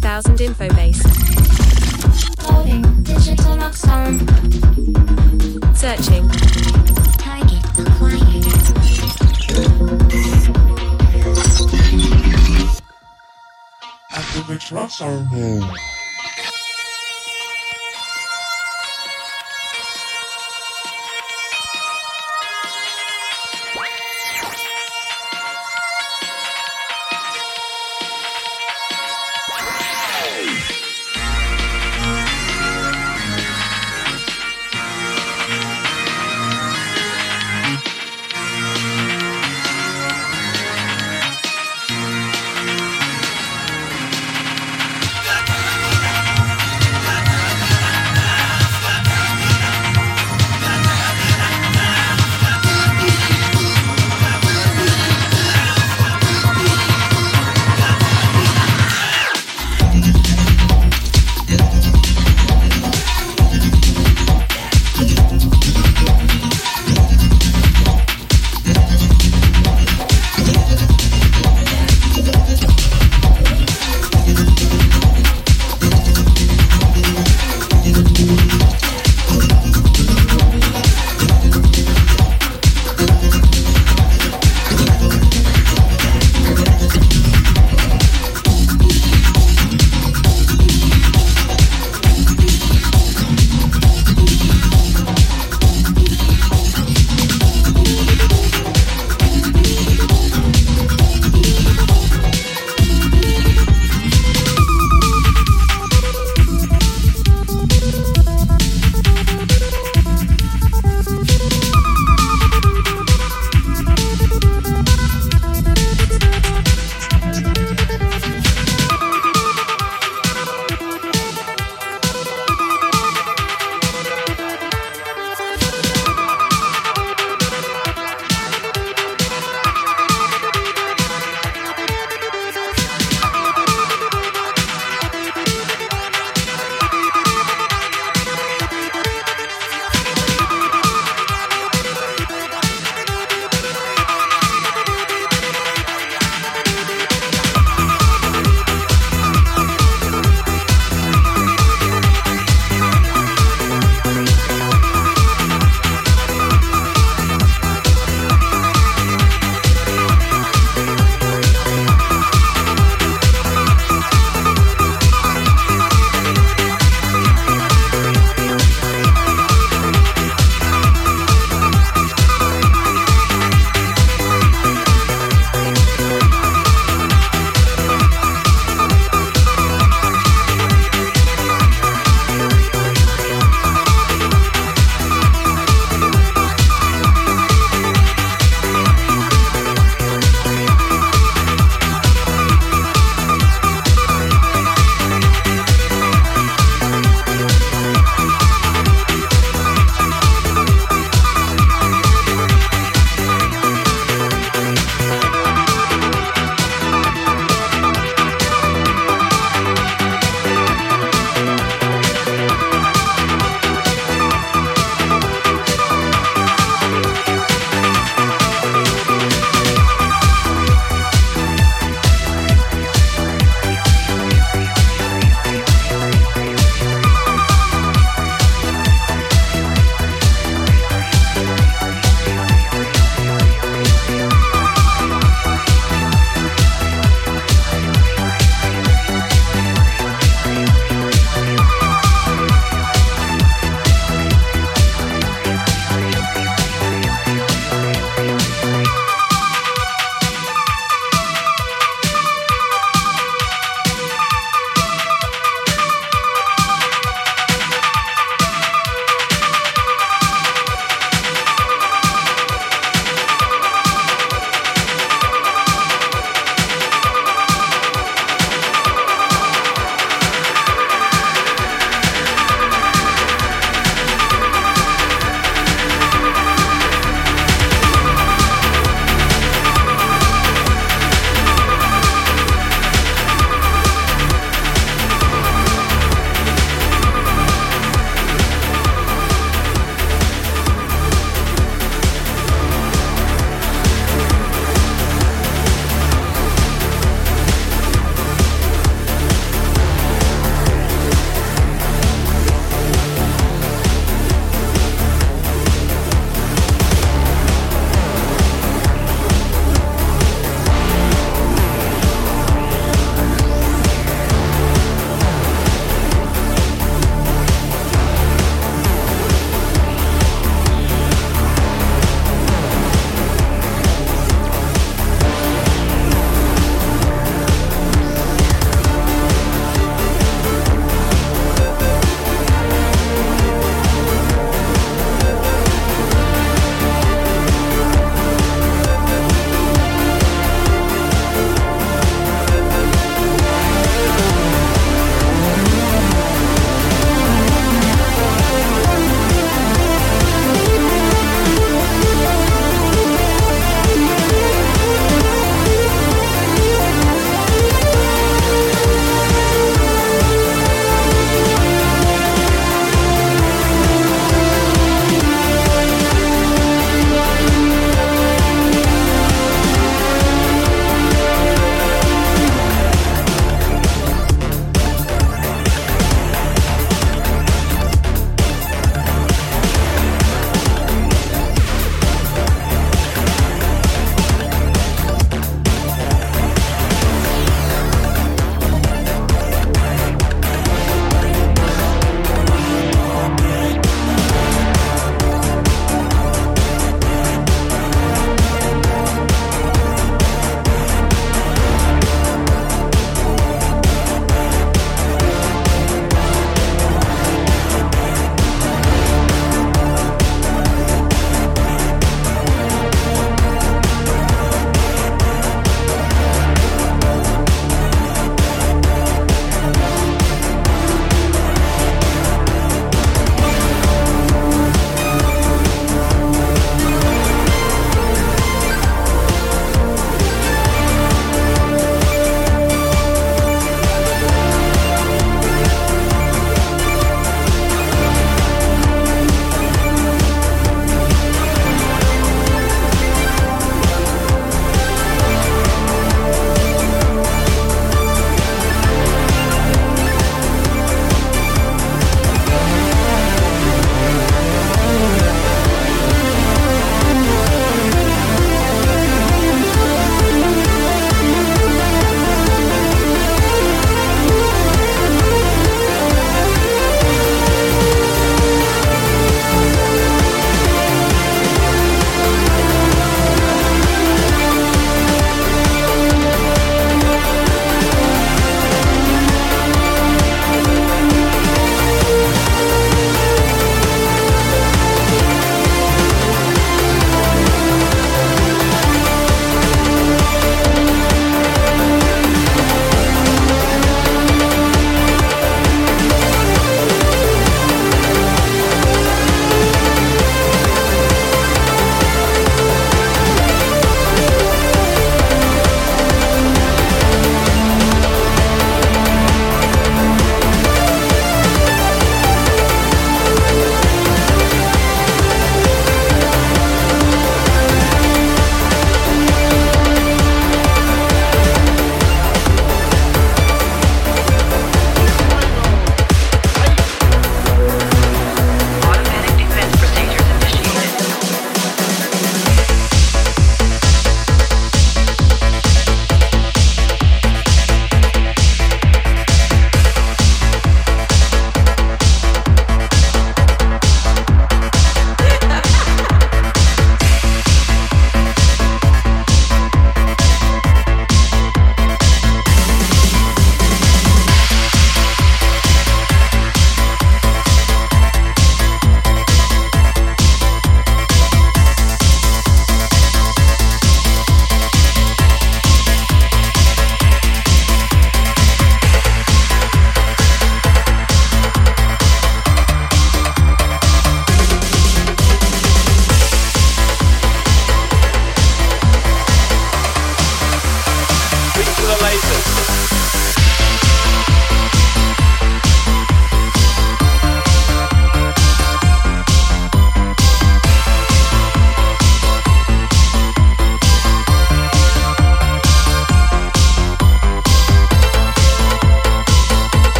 2000 info base. Loading digital rock song. Searching. Target acquired. Activate rock song.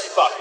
Safe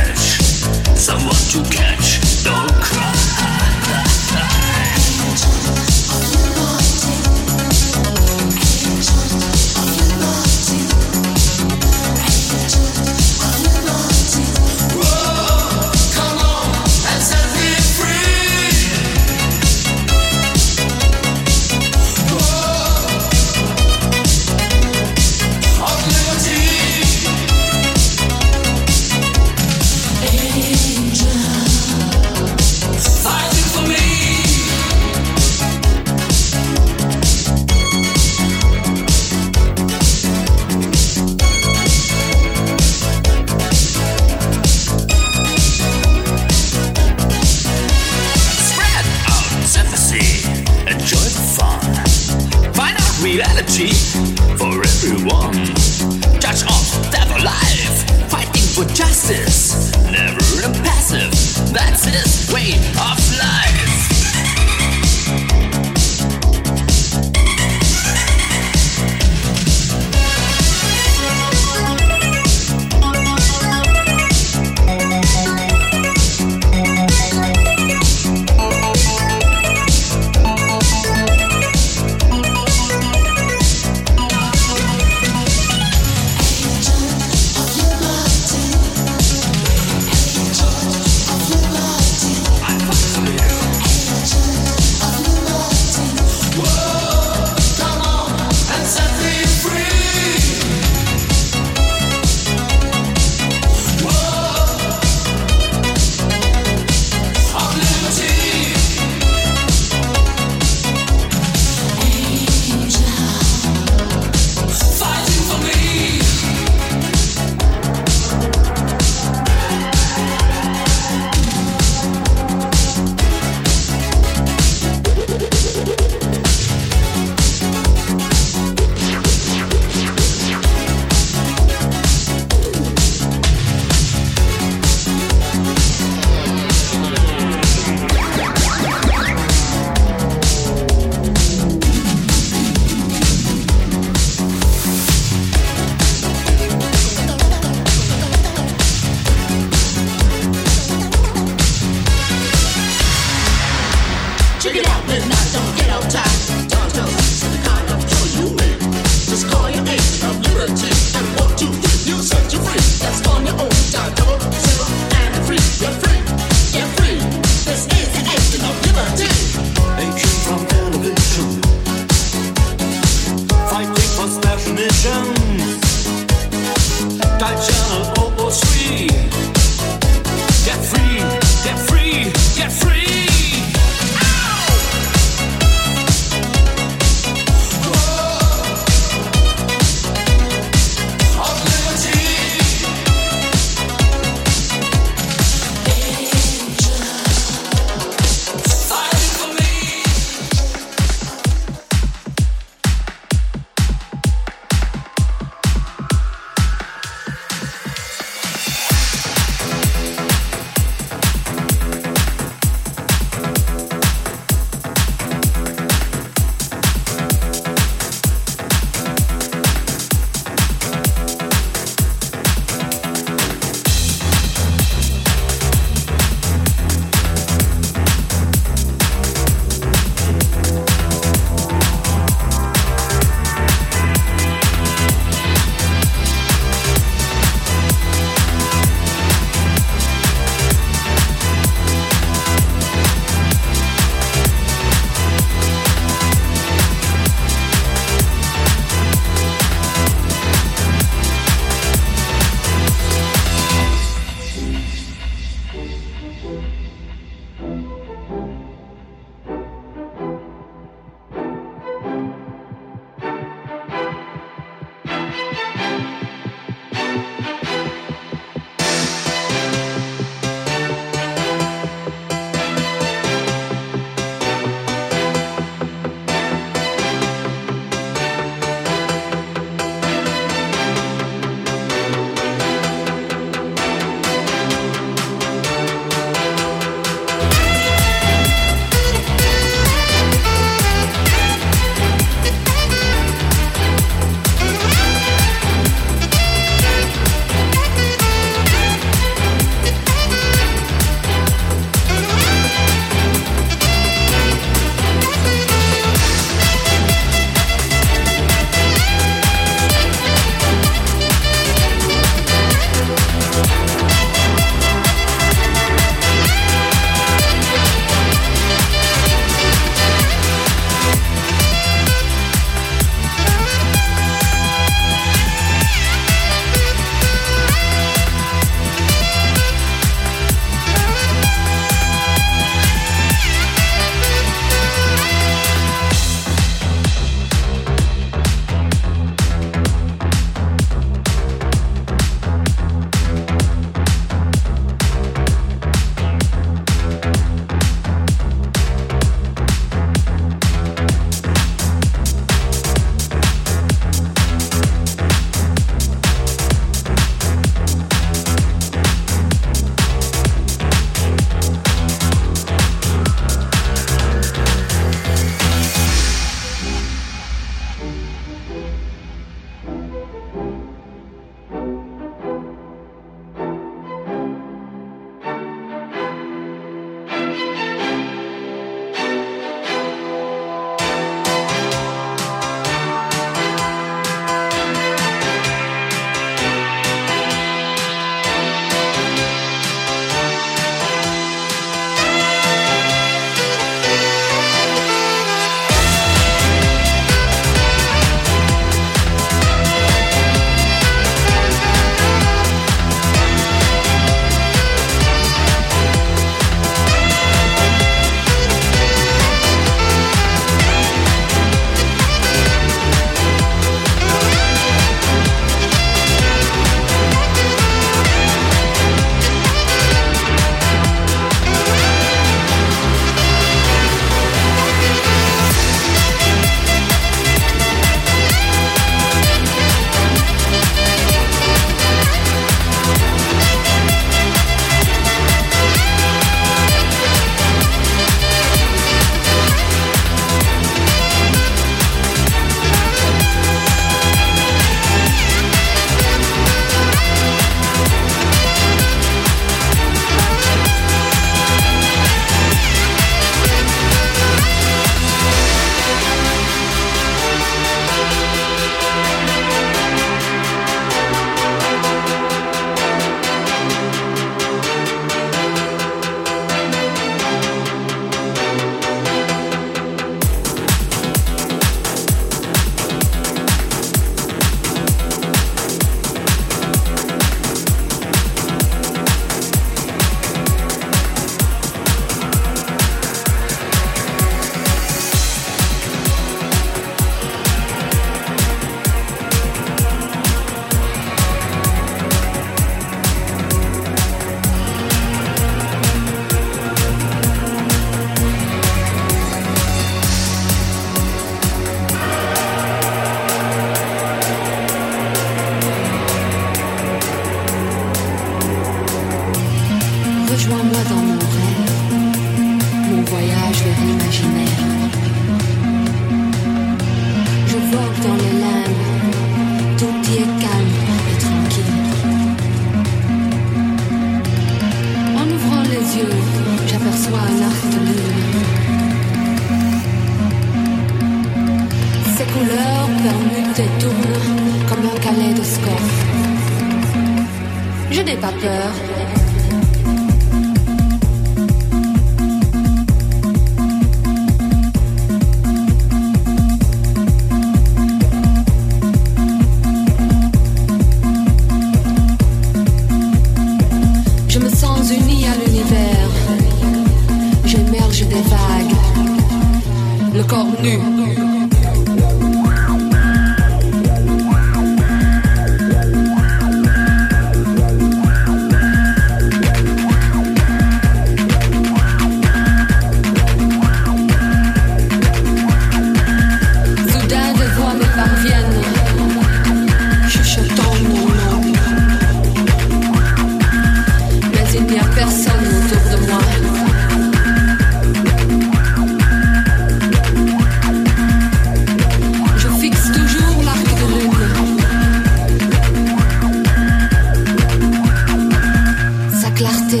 clarté,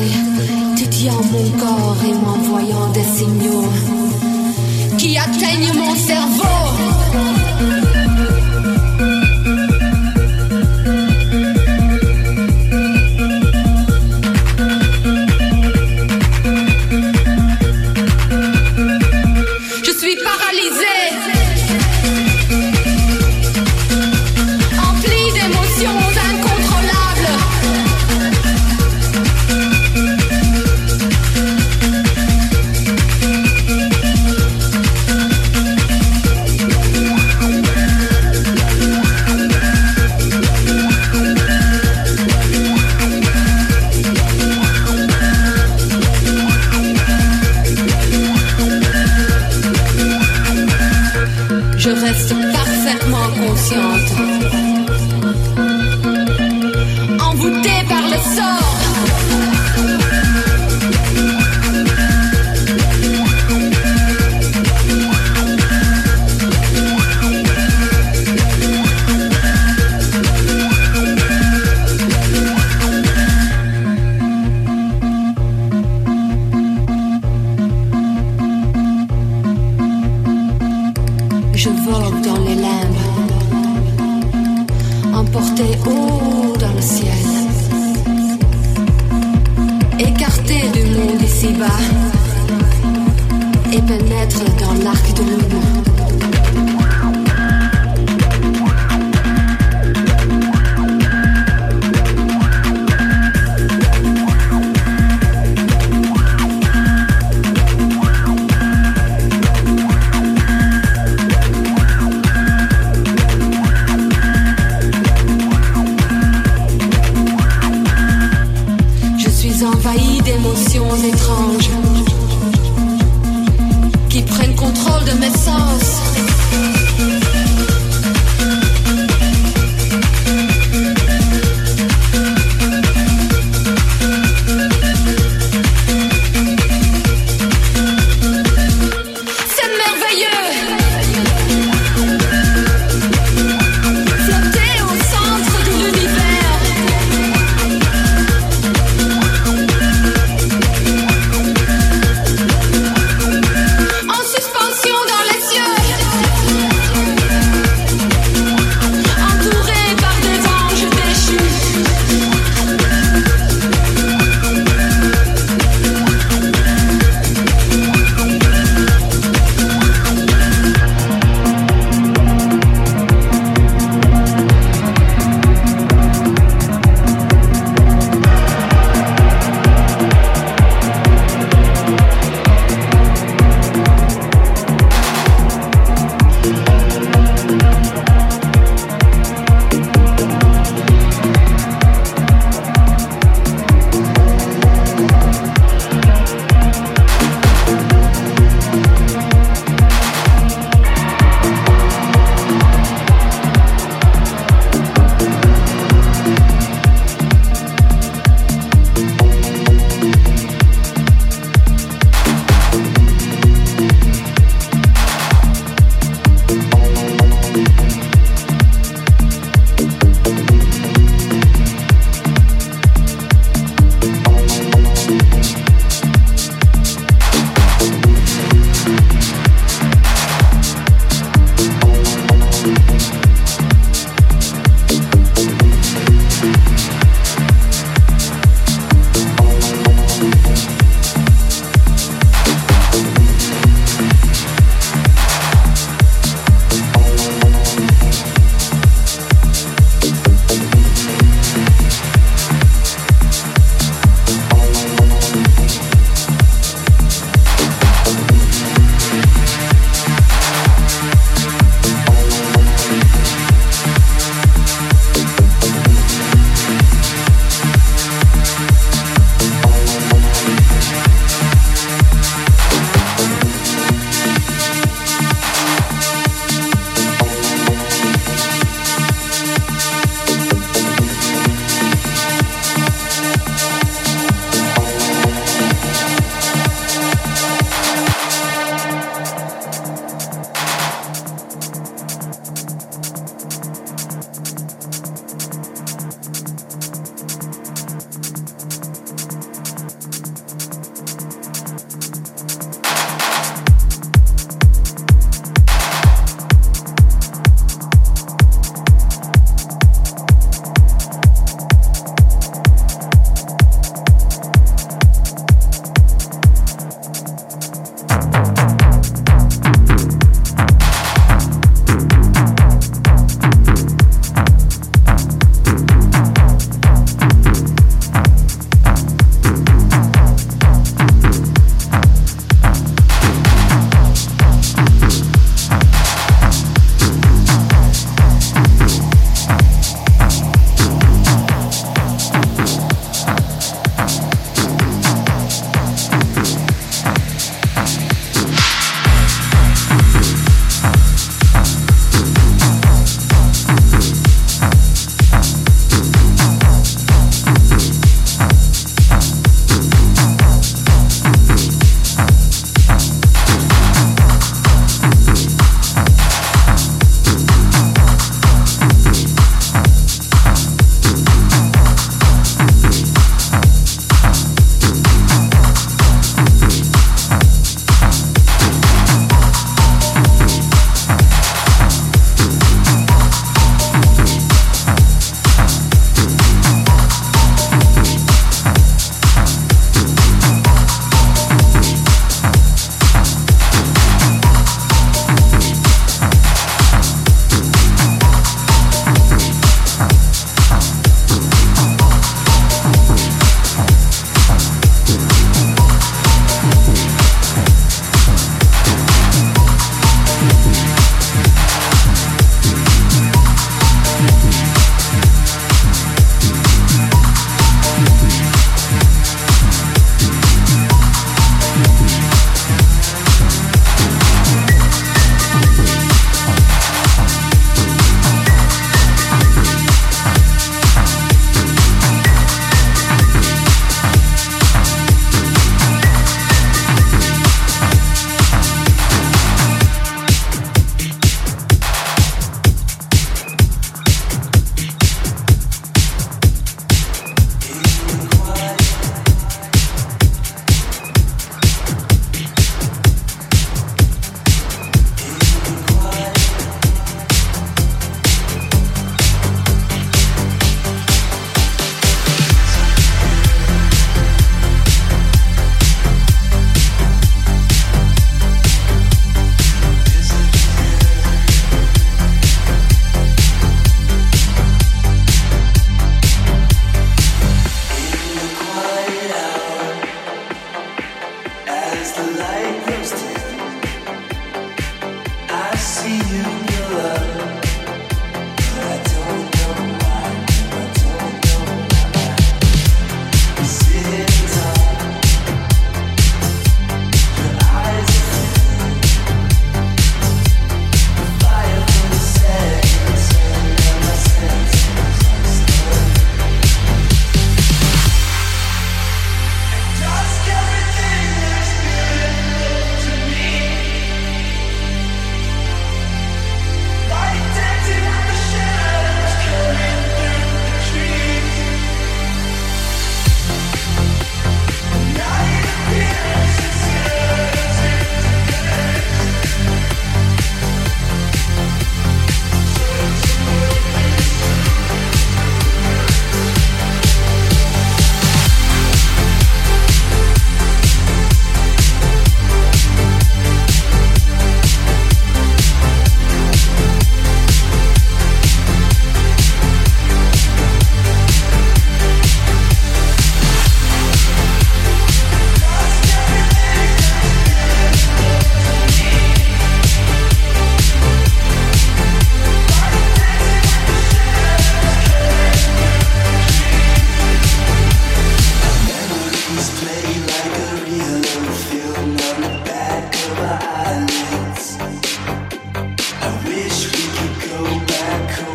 dédiant mon corps et m'envoyant des signaux qui atteignent mon cerveau. d'émotions étranges qui prennent contrôle de mes sens.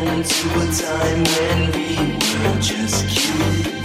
into a time when we were just kids.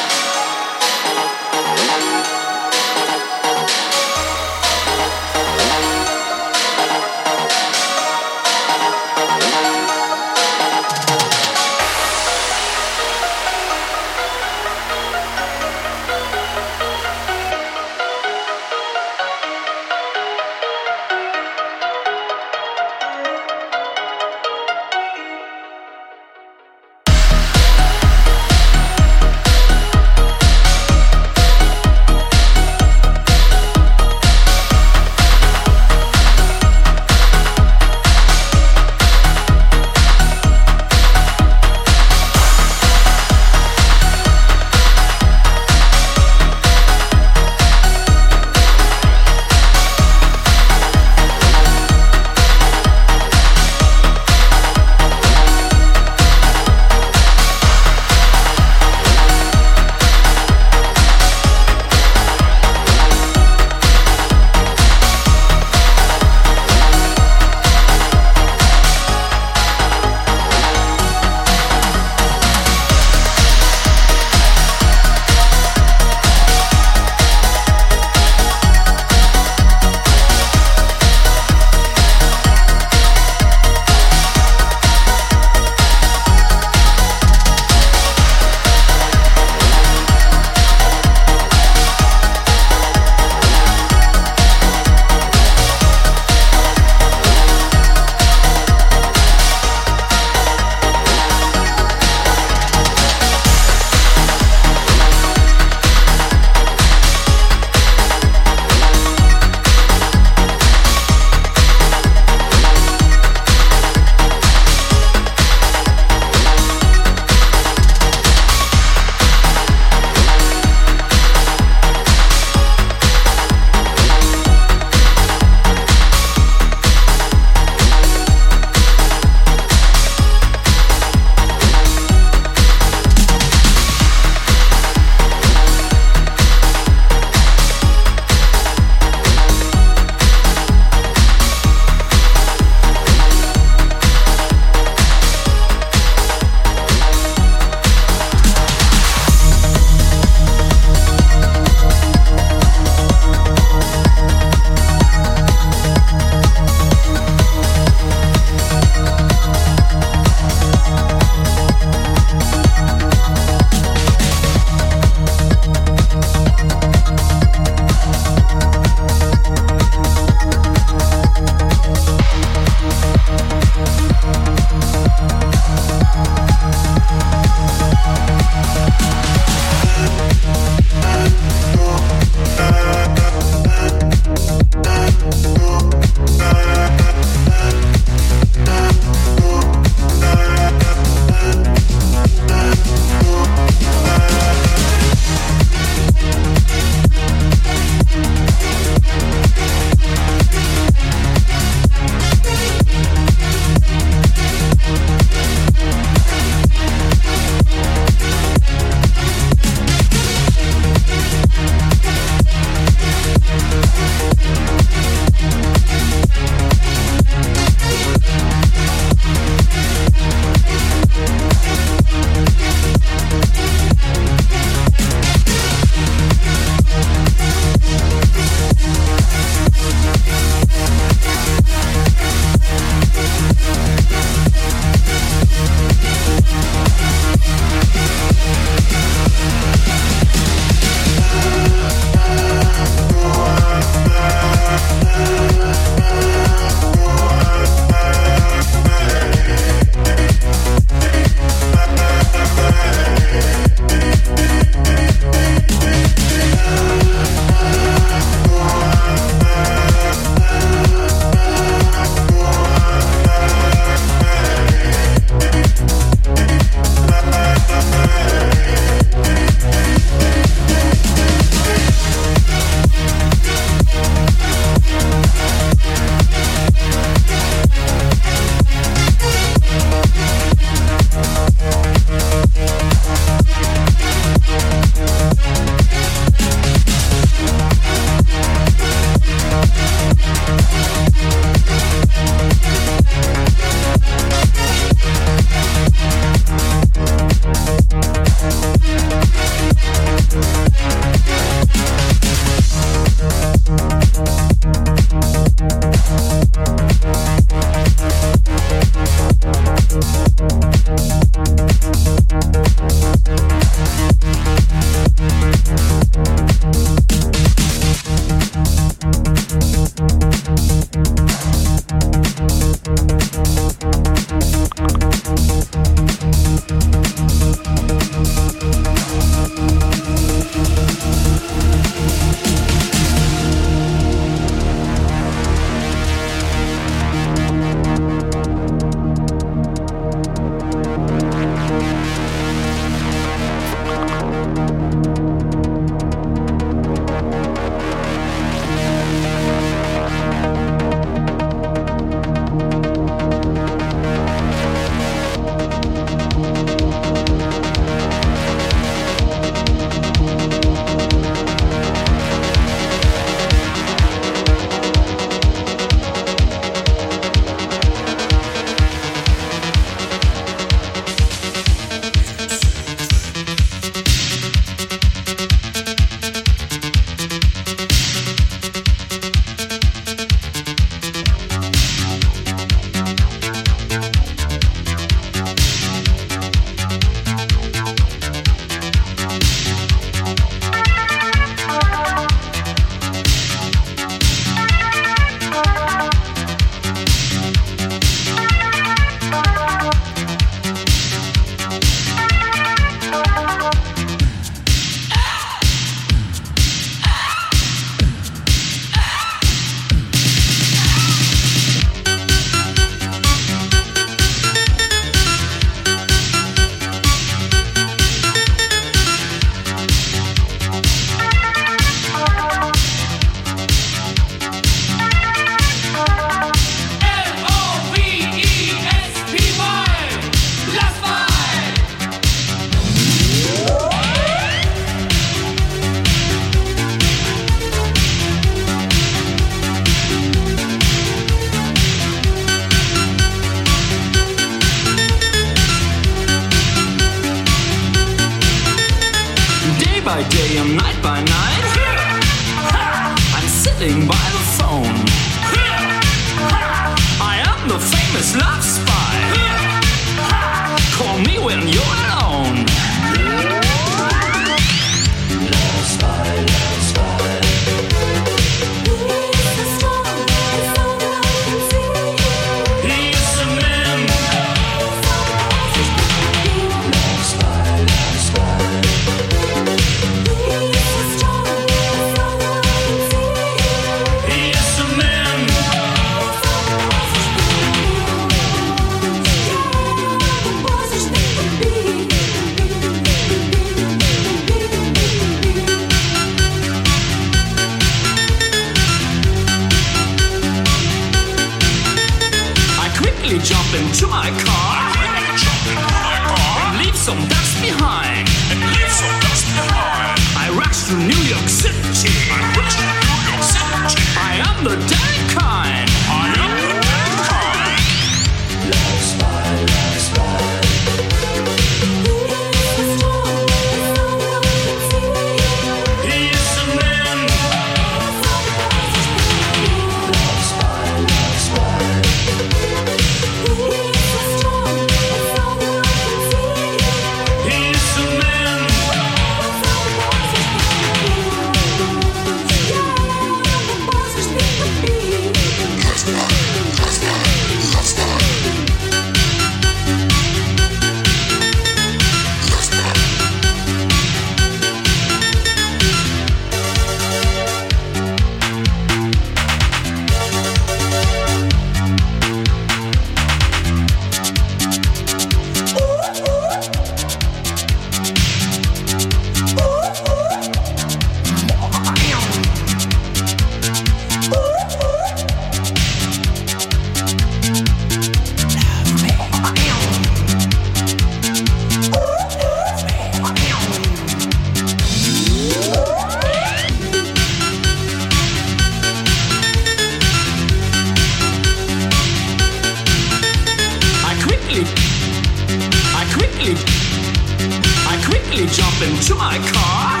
to my car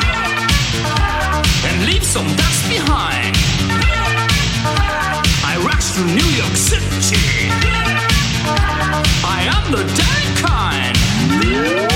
and leave some dust behind. I rush through New York City. I am the dead kind.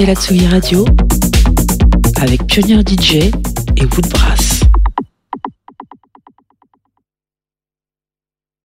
Écoutez la Tsugi Radio avec Pionnier DJ et Woodbrass.